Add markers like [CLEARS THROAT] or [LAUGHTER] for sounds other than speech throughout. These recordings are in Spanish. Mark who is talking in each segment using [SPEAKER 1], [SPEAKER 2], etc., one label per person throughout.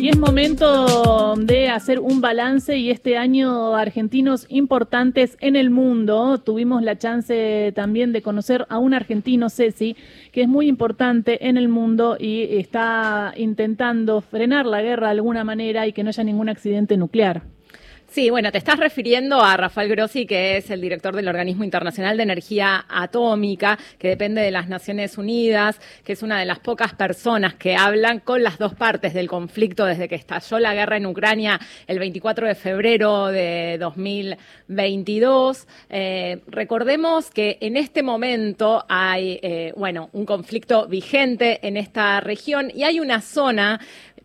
[SPEAKER 1] Y es momento de hacer un balance y este año argentinos importantes en el mundo. Tuvimos la chance también de conocer a un argentino, Ceci, que es muy importante en el mundo y está intentando frenar la guerra de alguna manera y que no haya ningún accidente nuclear.
[SPEAKER 2] Sí, bueno, te estás refiriendo a Rafael Grossi, que es el director del Organismo Internacional de Energía Atómica, que depende de las Naciones Unidas, que es una de las pocas personas que hablan con las dos partes del conflicto desde que estalló la guerra en Ucrania el 24 de febrero de 2022. Eh, recordemos que en este momento hay, eh, bueno, un conflicto vigente en esta región y hay una zona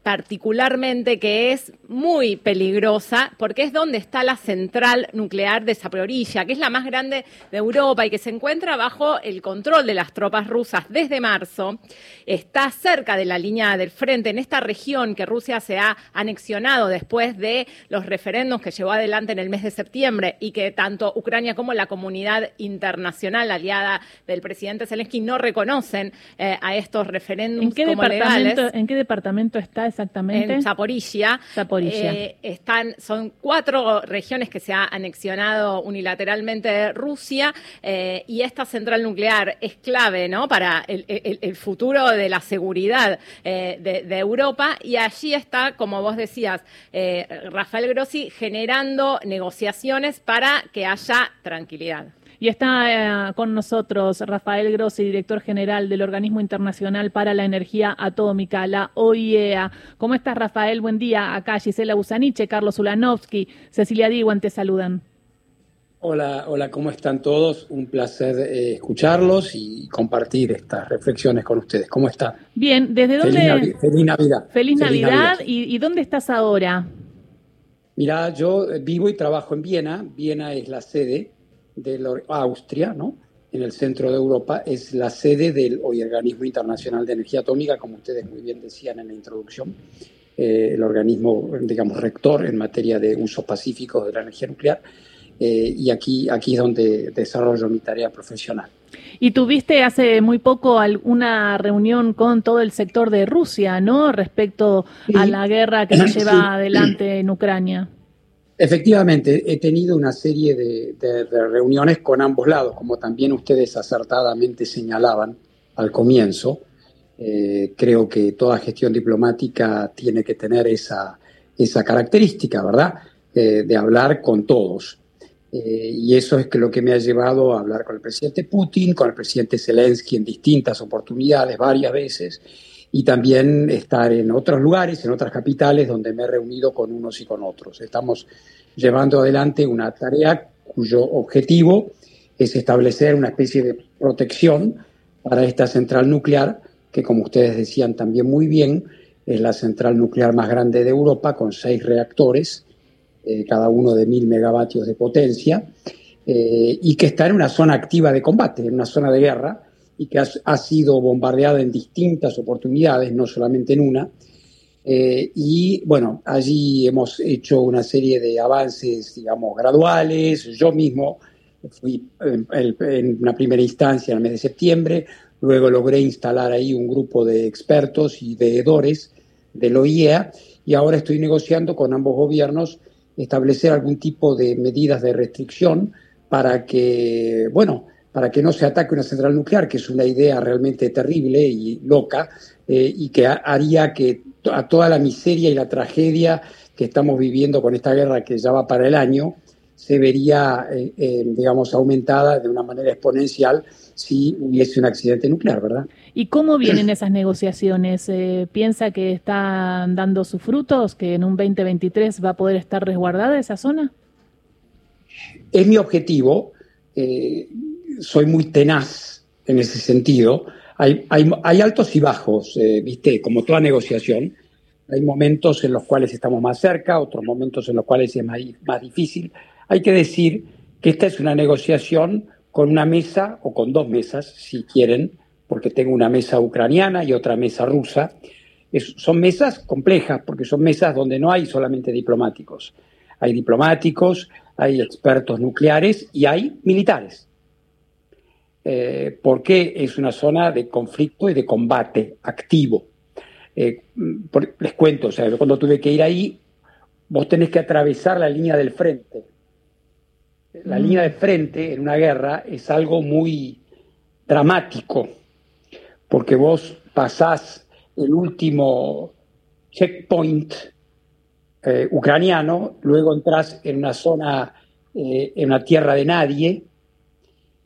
[SPEAKER 2] particularmente que es muy peligrosa porque es donde está la central nuclear de Zaporilla, que es la más grande de Europa y que se encuentra bajo el control de las tropas rusas desde marzo. Está cerca de la línea del frente en esta región que Rusia se ha anexionado después de los referendos que llevó adelante en el mes de septiembre y que tanto Ucrania como la comunidad internacional aliada del presidente Zelensky no reconocen eh, a estos referéndums como legales.
[SPEAKER 1] ¿En qué departamento está exactamente?
[SPEAKER 2] En Zaporizhia. Eh, están, son cuatro regiones que se ha anexionado unilateralmente Rusia eh, y esta central nuclear es clave ¿no? para el, futuro de la seguridad eh, de, Europa y allí está, como vos decías, Rafael Grossi generando negociaciones para que haya tranquilidad.
[SPEAKER 1] Y está eh, con nosotros Rafael Grossi, director general del Organismo Internacional para la Energía Atómica, la OIEA. ¿Cómo estás, Rafael? Buen día. Acá Gisela Busaniche, Carlos Ulanovsky, Cecilia Diwan te saludan.
[SPEAKER 3] Hola, hola, ¿cómo están todos? Un placer eh, escucharlos y compartir estas reflexiones con ustedes. ¿Cómo están?
[SPEAKER 1] Bien, ¿desde dónde?
[SPEAKER 3] Feliz, Navidad.
[SPEAKER 1] Feliz, Navidad. ¿Y, dónde estás ahora?
[SPEAKER 3] Mira, yo vivo y trabajo en Viena. Viena es la sede de Austria, ¿no? en el centro de Europa, es la sede del Organismo Internacional de Energía Atómica, como ustedes muy bien decían en la introducción, eh, el organismo, digamos, rector en materia de uso pacífico de la energía nuclear, eh, y aquí, aquí es donde desarrollo mi tarea profesional.
[SPEAKER 1] Y tuviste hace muy poco alguna reunión con todo el sector de Rusia, ¿no? Respecto a la guerra que se lleva adelante en Ucrania.
[SPEAKER 3] Efectivamente, he tenido una serie de, reuniones con ambos lados, como también ustedes acertadamente señalaban al comienzo. Eh, creo que toda gestión diplomática tiene que tener esa, esa característica, ¿verdad? Eh, de hablar con todos. Eh, y eso es que lo que me ha llevado a hablar con el presidente Putin, con el presidente Zelensky en distintas oportunidades, varias veces, y también estar en otros lugares, en otras capitales donde me he reunido con unos y con otros. Estamos llevando adelante una tarea cuyo objetivo es establecer una especie de protección para esta central nuclear, que como ustedes decían también muy bien, es la central nuclear más grande de Europa, con seis reactores, eh, cada uno de mil megavatios de potencia, eh, y que está en una zona activa de combate, en una zona de guerra, y que ha, sido bombardeada en distintas oportunidades, no solamente en una. Eh, y bueno, allí hemos hecho una serie de avances, digamos, graduales. Yo mismo fui en, una primera instancia en el mes de septiembre, luego logré instalar ahí un grupo de expertos y veedores del OIEA y ahora estoy negociando con ambos gobiernos establecer algún tipo de medidas de restricción para que, bueno, para que no se ataque una central nuclear, que es una idea realmente terrible y loca, eh, y que haría que a toda la miseria y la tragedia que estamos viviendo con esta guerra que ya va para el año, se vería, eh, eh, digamos, aumentada de una manera exponencial si hubiese un accidente nuclear, ¿verdad?
[SPEAKER 1] ¿Y cómo [CLEARS THROAT] vienen esas negociaciones? ¿Piensa que están dando sus frutos, que en un 2023 va a poder estar resguardada esa zona?
[SPEAKER 3] Es mi objetivo soy muy tenaz en ese sentido. Hay, hay, altos y bajos, eh, ¿viste? Como toda negociación. Hay momentos en los cuales estamos más cerca, otros momentos en los cuales es más difícil. Hay que decir que esta es una negociación con una mesa o con dos mesas, si quieren, porque tengo una mesa ucraniana y otra mesa rusa. son mesas complejas, porque son mesas donde no hay solamente diplomáticos. Hay diplomáticos, hay expertos nucleares y hay militares. Eh, porque es una zona de conflicto y de combate activo. Eh, les cuento, o sea, cuando tuve que ir ahí, vos tenés que atravesar la línea del frente. La línea de frente en una guerra es algo muy dramático, porque vos pasás el último checkpoint eh, ucraniano, luego entras en una zona, en una tierra de nadie,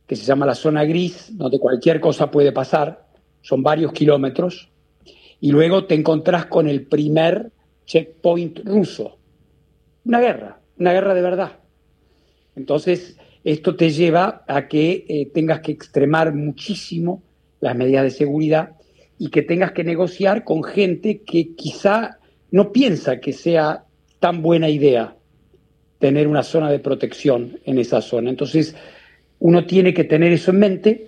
[SPEAKER 3] que se llama la zona gris, donde cualquier cosa puede pasar, son varios kilómetros, y luego te encontrás con el primer checkpoint ruso. Una guerra, una guerra de verdad. Entonces, esto te lleva a que eh, tengas que extremar muchísimo las medidas de seguridad y que tengas que negociar con gente que quizá no piensa que sea tan buena idea tener una zona de protección en esa zona. Entonces, uno tiene que tener eso en mente,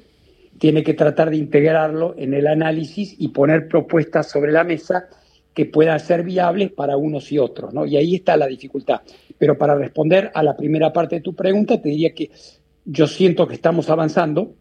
[SPEAKER 3] tiene que tratar de integrarlo en el análisis y poner propuestas sobre la mesa que puedan ser viables para unos y otros, ¿no? Y ahí está la dificultad. Pero para responder a la primera parte de tu pregunta, te diría que yo siento que estamos avanzando,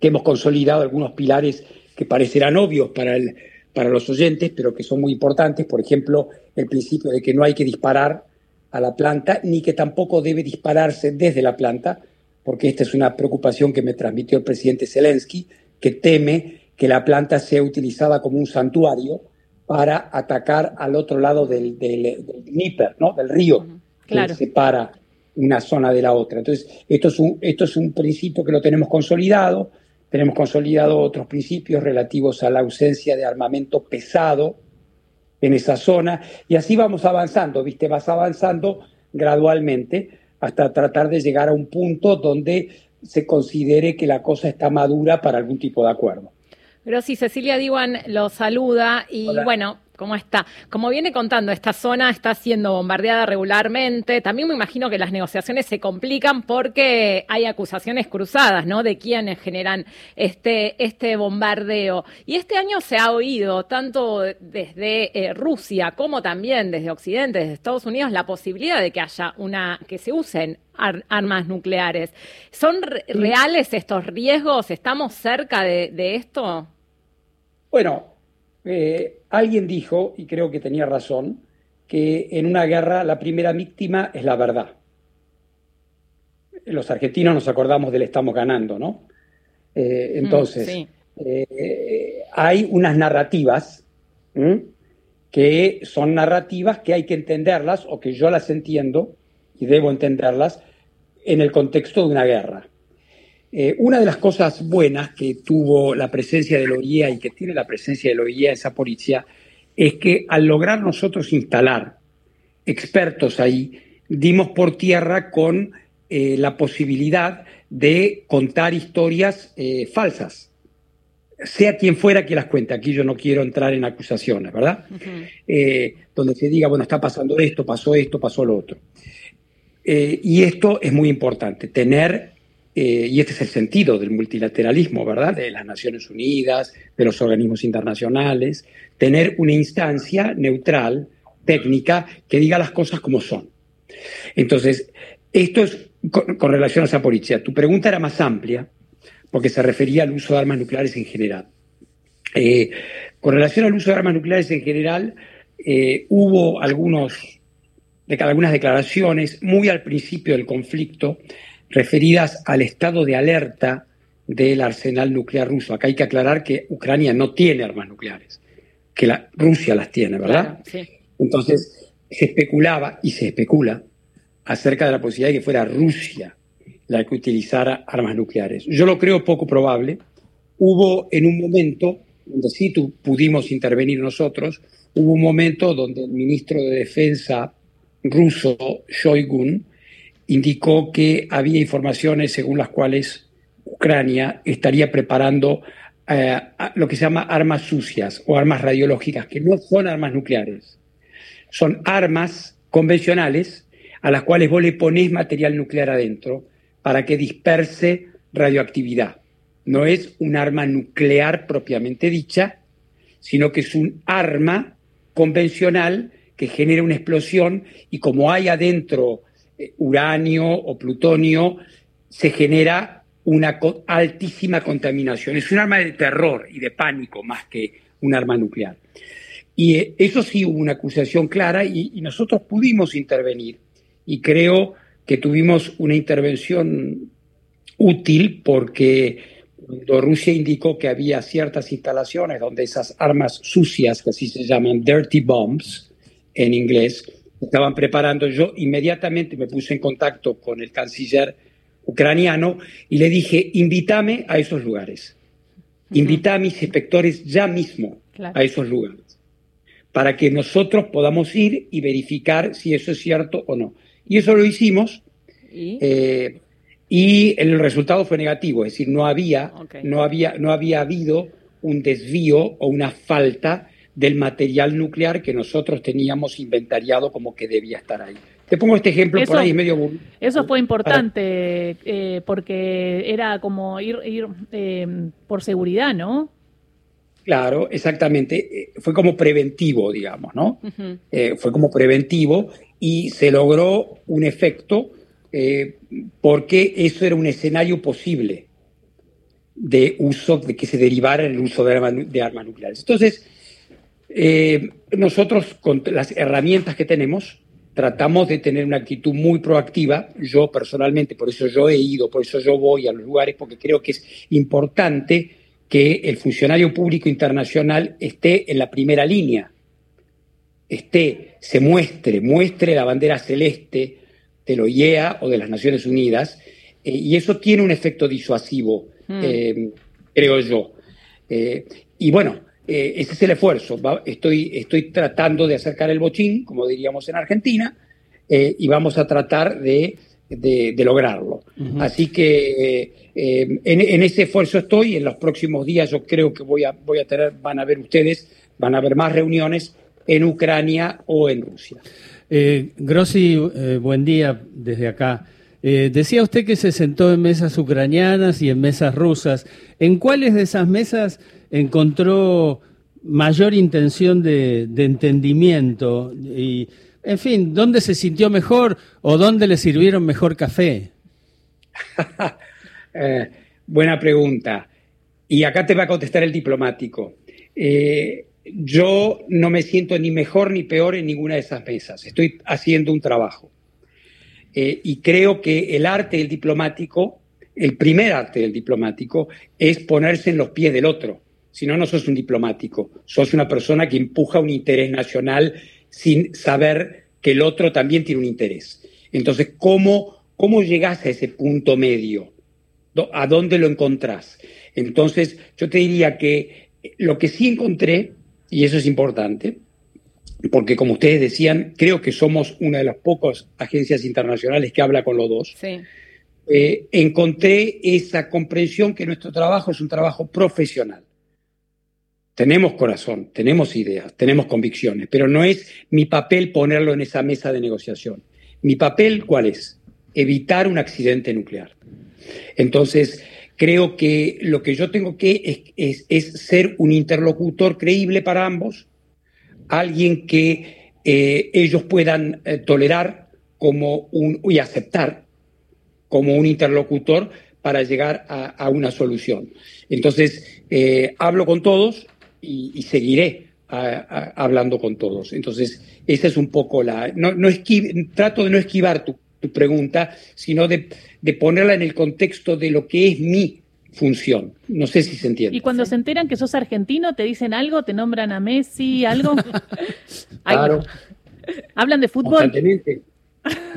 [SPEAKER 3] que hemos consolidado algunos pilares que parecerán obvios para, el, para los oyentes, pero que son muy importantes. Por ejemplo, el principio de que no hay que disparar a la planta, ni que tampoco debe dispararse desde la planta, porque esta es una preocupación que me transmitió el presidente Zelensky, que teme que la planta sea utilizada como un santuario para atacar al otro lado del, del, Dnieper, ¿no? del río, que separa una zona de la otra. Entonces, esto es, un, esto es un principio que lo tenemos consolidado, tenemos consolidado otros principios relativos a la ausencia de armamento pesado en esa zona, y así vamos avanzando, ¿viste? Vas avanzando gradualmente hasta tratar de llegar a un punto donde se considere que la cosa está madura para algún tipo de acuerdo.
[SPEAKER 2] Pero sí, Cecilia Diwan lo saluda y bueno, ¿cómo está? Como viene contando, esta zona está siendo bombardeada regularmente. También me imagino que las negociaciones se complican porque hay acusaciones cruzadas, ¿no? De quienes generan este, este bombardeo. Y este año se ha oído, tanto desde eh, Rusia como también desde Occidente, desde Estados Unidos, la posibilidad de que haya una, que se usen armas nucleares. ¿Son reales estos riesgos? ¿Estamos cerca de esto?
[SPEAKER 3] Bueno, eh, alguien dijo, y creo que tenía razón, que en una guerra la primera víctima es la verdad. Los argentinos nos acordamos del estamos ganando, ¿no? Eh, mm, entonces, eh, hay unas narrativas que son narrativas que hay que entenderlas o que yo las entiendo y debo entenderlas en el contexto de una guerra. Eh, una de las cosas buenas que tuvo la presencia de la OIEA y que tiene la presencia de la OIEA esa policía es que al lograr nosotros instalar expertos ahí, dimos por tierra con eh, la posibilidad de contar historias eh, falsas, sea quien fuera que las cuente. Aquí yo no quiero entrar en acusaciones, ¿verdad? donde se diga, bueno, está pasando esto, pasó esto, pasó lo otro. y esto es muy importante, tener eh, y este es el sentido del multilateralismo, ¿verdad? De las Naciones Unidas, de los organismos internacionales, tener una instancia neutral, técnica, que diga las cosas como son. Entonces, esto es con, relación a policía. Tu pregunta era más amplia, porque se refería al uso de armas nucleares en general. Eh, con relación al uso de armas nucleares en general, eh, hubo algunos, de, algunas declaraciones muy al principio del conflicto referidas al estado de alerta del arsenal nuclear ruso. Acá hay que aclarar que Ucrania no tiene armas nucleares, que la, Rusia las tiene, ¿verdad? Entonces, se especulaba y se especula acerca de la posibilidad de que fuera Rusia la que utilizara armas nucleares. Yo lo creo poco probable. Hubo en un momento donde sí pudimos intervenir nosotros, hubo un momento donde el ministro de Defensa ruso, Shoigun, indicó que había informaciones según las cuales Ucrania estaría preparando eh, lo que se llama armas sucias o armas radiológicas, que no son armas nucleares, son armas convencionales a las cuales vos le ponés material nuclear adentro para que disperse radioactividad. No es un arma nuclear propiamente dicha, sino que es un arma convencional que genera una explosión y como hay adentro uranio o plutonio, se genera una altísima contaminación. Es un arma de terror y de pánico más que un arma nuclear. Y eso sí hubo una acusación clara y, y nosotros pudimos intervenir. Y creo que tuvimos una intervención útil porque cuando Rusia indicó que había ciertas instalaciones donde esas armas sucias, que así se llaman dirty bombs en inglés, estaban preparando, yo inmediatamente me puse en contacto con el canciller ucraniano y le dije, invítame a esos lugares, invita a mis inspectores ya mismo a esos lugares, para que nosotros podamos ir y verificar si eso es cierto o no. Y eso lo hicimos. ¿Y? Eh, y el resultado fue negativo, es decir, no había, no había, no había habido un desvío o una falta del material nuclear que nosotros teníamos inventariado como que debía estar ahí. Te pongo este ejemplo por ahí medio.
[SPEAKER 1] Eso fue importante eh, porque era como ir, ir eh, por seguridad, ¿no?
[SPEAKER 3] Claro, exactamente. Eh, fue como preventivo, digamos, ¿no? fue como preventivo y se logró un efecto porque eso era un escenario posible de uso, de que se derivara el uso de, armas nucleares. Entonces, eh, nosotros con las herramientas que tenemos tratamos de tener una actitud muy proactiva. Yo personalmente, por eso yo he ido, por eso yo voy a los lugares, porque creo que es importante que el funcionario público internacional esté en la primera línea, esté, se muestre, muestre la bandera celeste, de la OIEA o de las Naciones Unidas, eh, y eso tiene un efecto disuasivo, hmm. eh, creo yo. Y bueno, ese es el esfuerzo. estoy, estoy tratando de acercar el bochín, como diríamos en Argentina, y vamos a tratar de, lograrlo. Así que en, ese esfuerzo estoy. En los próximos días yo creo que voy a, voy a tener, van a ver ustedes, van a haber más reuniones en Ucrania o en Rusia.
[SPEAKER 4] Eh, Grossi, eh, buen día desde acá. Eh, decía usted que se sentó en mesas ucranianas y en mesas rusas. ¿En cuáles de esas mesas encontró mayor intención de, entendimiento? Y, en fin, ¿dónde se sintió mejor o dónde le sirvieron mejor café? [LAUGHS]
[SPEAKER 3] buena pregunta. Y acá te va a contestar el diplomático yo no me siento ni mejor ni peor en ninguna de esas mesas. Estoy haciendo un trabajo. Eh, y creo que el arte del diplomático, el primer arte del diplomático, es ponerse en los pies del otro. Si no, no sos un diplomático. Sos una persona que empuja un interés nacional sin saber que el otro también tiene un interés. Entonces, ¿cómo, cómo llegás a ese punto medio? ¿A dónde lo encontrás? Entonces, yo te diría que lo que sí encontré y eso es importante, porque como ustedes decían, creo que somos una de las pocas agencias internacionales que habla con los dos. Eh, encontré esa comprensión que nuestro trabajo es un trabajo profesional. Tenemos corazón, tenemos ideas, tenemos convicciones, pero no es mi papel ponerlo en esa mesa de negociación. Mi papel, ¿cuál es? Evitar un accidente nuclear. Entonces, Creo que lo que yo tengo que es, ser un interlocutor creíble para ambos, alguien que eh, ellos puedan eh, tolerar como un, y aceptar como un interlocutor para llegar a, una solución. Entonces, eh, hablo con todos y, seguiré hablando con todos. Entonces, esa es un poco la... No, trato de no esquivar tu, tu pregunta, sino de, ponerla en el contexto de lo que es mi función. No sé si se entiende.
[SPEAKER 1] Y cuando se enteran que sos argentino, ¿te dicen algo? ¿Te nombran a Messi? ¿Algo? [LAUGHS]
[SPEAKER 3] claro.
[SPEAKER 1] ¿Hablan de fútbol?
[SPEAKER 3] Constantemente.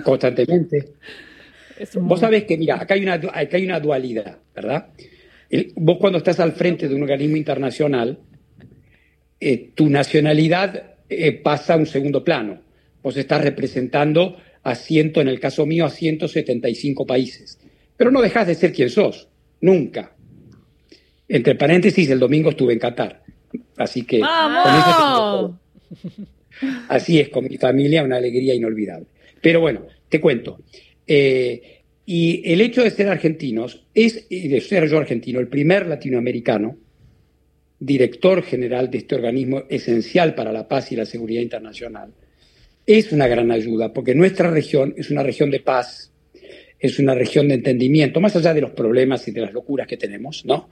[SPEAKER 3] Constantemente. Vos sabés que, mira, acá hay una, acá hay una dualidad, ¿verdad? vos cuando estás al frente de un organismo internacional, eh, tu nacionalidad eh, pasa a un segundo plano. Vos estás representando a ciento, en el caso mío, a 175 países. Pero no dejas de ser quien sos, nunca. Entre paréntesis, el domingo estuve en Qatar. Así que... así es, con mi familia, una alegría inolvidable. Pero bueno, te cuento. Eh, y el hecho de ser argentinos es, de ser yo argentino, el primer latinoamericano, director general de este organismo esencial para la paz y la seguridad internacional, es una gran ayuda, porque nuestra región es una región de paz, es una región de entendimiento, más allá de los problemas y de las locuras que tenemos, ¿no?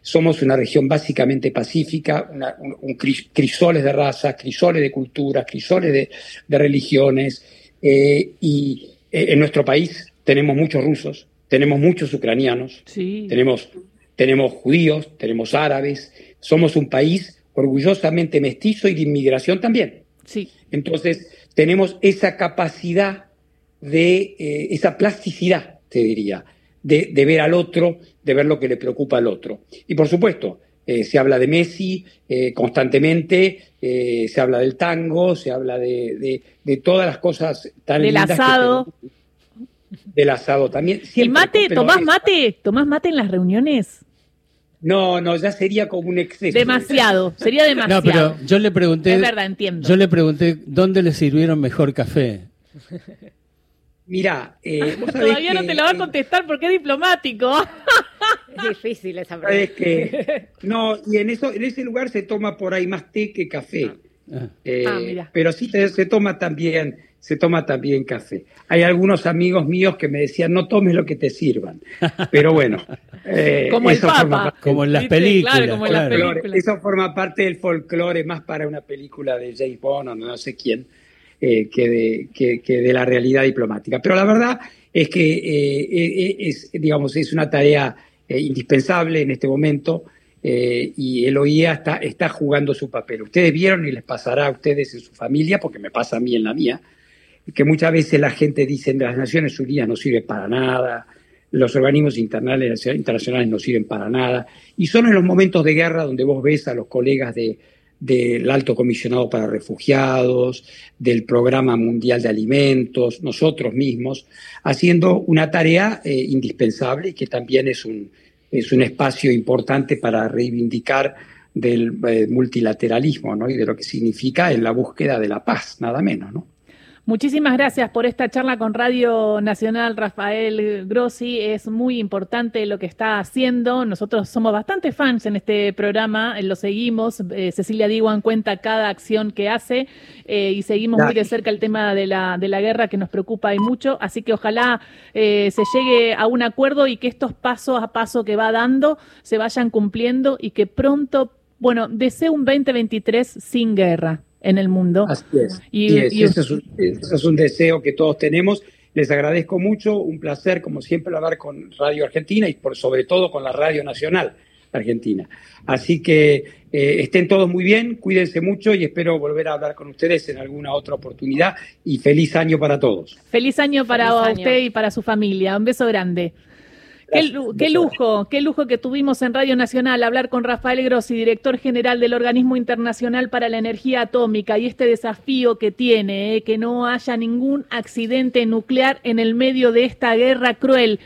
[SPEAKER 3] somos una región básicamente pacífica, un, crisoles de razas, crisoles de culturas, crisoles de, religiones, eh, y eh, en nuestro país tenemos muchos rusos, tenemos muchos ucranianos, tenemos, tenemos judíos, tenemos árabes, somos un país orgullosamente mestizo y de inmigración también.
[SPEAKER 1] Sí.
[SPEAKER 3] Entonces, tenemos esa capacidad de, eh, esa plasticidad, te diría, de, ver al otro, de ver lo que le preocupa al otro. Y por supuesto, eh, se habla de Messi eh, constantemente, se habla del tango, se habla de, todas las cosas tan
[SPEAKER 1] del asado.
[SPEAKER 3] del asado también.
[SPEAKER 1] ¿Y mate? ¿Tomás mate? ¿Tomás mate en las reuniones?
[SPEAKER 3] No, no, ya sería como un exceso.
[SPEAKER 1] Demasiado, sería demasiado. No, pero
[SPEAKER 4] yo le pregunté.
[SPEAKER 1] Es verdad, entiendo.
[SPEAKER 4] Yo le pregunté dónde le sirvieron mejor café.
[SPEAKER 3] Mirá, eh, [LAUGHS]
[SPEAKER 1] todavía no te lo va a contestar porque es diplomático.
[SPEAKER 2] es difícil esa pregunta.
[SPEAKER 3] que, no, y en eso, en ese lugar se toma por ahí más té que café. Ah. Eh, ah, pero sí se toma también se toma también café. Hay algunos amigos míos que me decían, no tomes lo que te sirvan. [LAUGHS] Pero bueno,
[SPEAKER 1] eh, como eso forma
[SPEAKER 4] como en las películas.
[SPEAKER 3] Eso forma parte del folclore más para una película de James Bond o no sé quién, eh, que, de, que, de la realidad diplomática. Pero la verdad es que eh, es, digamos, es una tarea indispensable en este momento. y el OIA está, está jugando su papel. Ustedes vieron y les pasará a ustedes en su familia, porque me pasa a mí en la mía, que muchas veces la gente dice las Naciones Unidas no sirven para nada, los organismos internacionales no sirven para nada, y son en los momentos de guerra donde vos ves a los colegas del Alto Comisionado para Refugiados, del Programa Mundial de Alimentos, nosotros mismos, haciendo una tarea eh, indispensable y que también es un, es un espacio importante para reivindicar del eh, multilateralismo ¿no? y de lo que significa en la búsqueda de la paz, nada menos. ¿no?
[SPEAKER 1] Muchísimas gracias por esta charla con Radio Nacional, Rafael Grossi. Es muy importante lo que está haciendo. Nosotros somos bastante fans en este programa, lo seguimos. Eh, Cecilia Diwan cuenta cada acción que hace eh, y seguimos muy de cerca el tema de la, de la guerra que nos preocupa y mucho. Así que ojalá eh, se llegue a un acuerdo y que estos pasos a paso que va dando se vayan cumpliendo y que pronto, bueno, deseo un 2023 sin guerra en el mundo.
[SPEAKER 3] Así es. Y, ese, es un, deseo que todos tenemos. Les agradezco mucho, un placer como siempre hablar con Radio Argentina y por sobre todo con la Radio Nacional Argentina. Así que eh, estén todos muy bien, cuídense mucho y espero volver a hablar con ustedes en alguna otra oportunidad y feliz año para todos.
[SPEAKER 1] Feliz año para usted y para su familia. Un beso grande. Qué, lujo, qué lujo que tuvimos en Radio Nacional hablar con Rafael Grossi, director general del Organismo Internacional para la Energía Atómica, y este desafío que tiene, eh, que no haya ningún accidente nuclear en el medio de esta guerra cruel